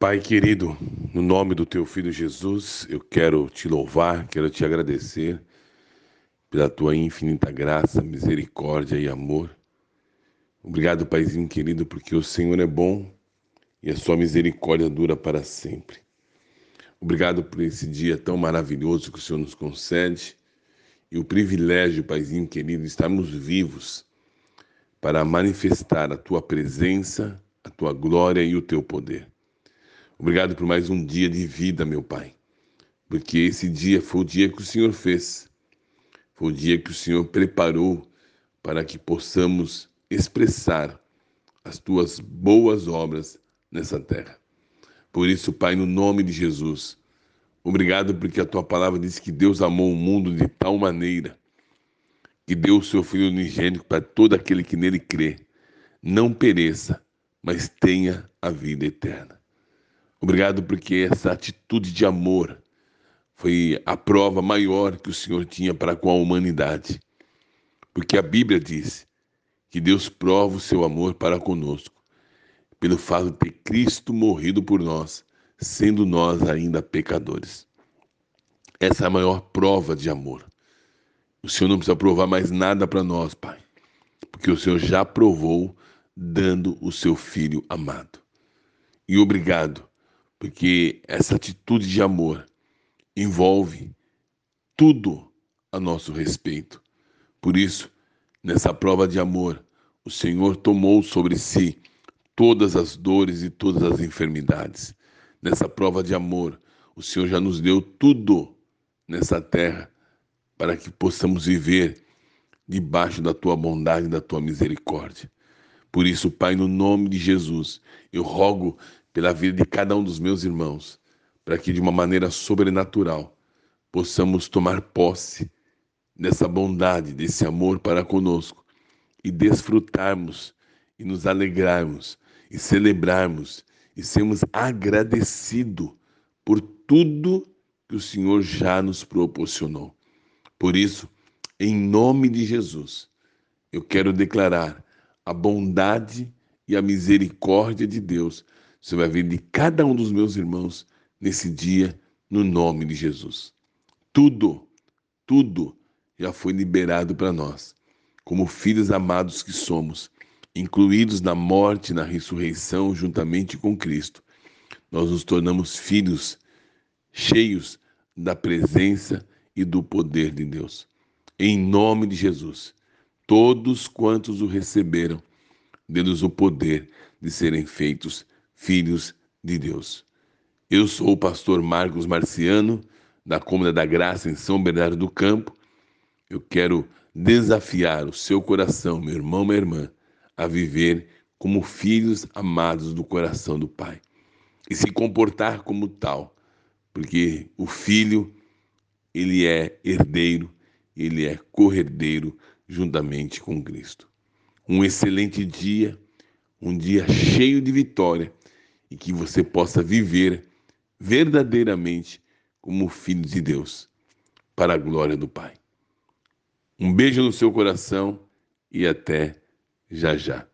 Pai querido, no nome do teu filho Jesus, eu quero te louvar, quero te agradecer pela tua infinita graça, misericórdia e amor. Obrigado, Paizinho querido, porque o Senhor é bom e a sua misericórdia dura para sempre. Obrigado por esse dia tão maravilhoso que o Senhor nos concede e o privilégio, Paizinho querido, de estarmos vivos para manifestar a tua presença, a tua glória e o teu poder. Obrigado por mais um dia de vida, meu Pai, porque esse dia foi o dia que o Senhor fez, foi o dia que o Senhor preparou para que possamos expressar as tuas boas obras nessa terra. Por isso, Pai, no nome de Jesus, obrigado porque a tua palavra diz que Deus amou o mundo de tal maneira que deu o seu Filho unigênito para todo aquele que nele crê, não pereça, mas tenha a vida eterna. Obrigado porque essa atitude de amor foi a prova maior que o Senhor tinha para com a humanidade. Porque a Bíblia diz que Deus prova o seu amor para conosco, pelo fato de ter Cristo morrido por nós, sendo nós ainda pecadores. Essa é a maior prova de amor. O Senhor não precisa provar mais nada para nós, Pai, porque o Senhor já provou dando o seu filho amado. E obrigado porque essa atitude de amor envolve tudo a nosso respeito. Por isso, nessa prova de amor, o Senhor tomou sobre si todas as dores e todas as enfermidades. Nessa prova de amor, o Senhor já nos deu tudo nessa terra para que possamos viver debaixo da tua bondade e da tua misericórdia. Por isso, Pai, no nome de Jesus, eu rogo pela vida de cada um dos meus irmãos, para que de uma maneira sobrenatural possamos tomar posse dessa bondade, desse amor para conosco e desfrutarmos e nos alegrarmos e celebrarmos e sermos agradecidos por tudo que o Senhor já nos proporcionou. Por isso, em nome de Jesus, eu quero declarar a bondade e a misericórdia de Deus você vai ver de cada um dos meus irmãos nesse dia, no nome de Jesus. Tudo, tudo já foi liberado para nós, como filhos amados que somos, incluídos na morte e na ressurreição juntamente com Cristo. Nós nos tornamos filhos cheios da presença e do poder de Deus. Em nome de Jesus, todos quantos o receberam, dê-nos o poder de serem feitos filhos de Deus. Eu sou o pastor Marcos Marciano, da Cômoda da Graça, em São Bernardo do Campo. Eu quero desafiar o seu coração, meu irmão, minha irmã, a viver como filhos amados do coração do Pai e se comportar como tal, porque o filho ele é herdeiro, ele é corredeiro juntamente com Cristo. Um excelente dia, um dia cheio de vitória e que você possa viver verdadeiramente como filho de Deus, para a glória do Pai. Um beijo no seu coração e até já já.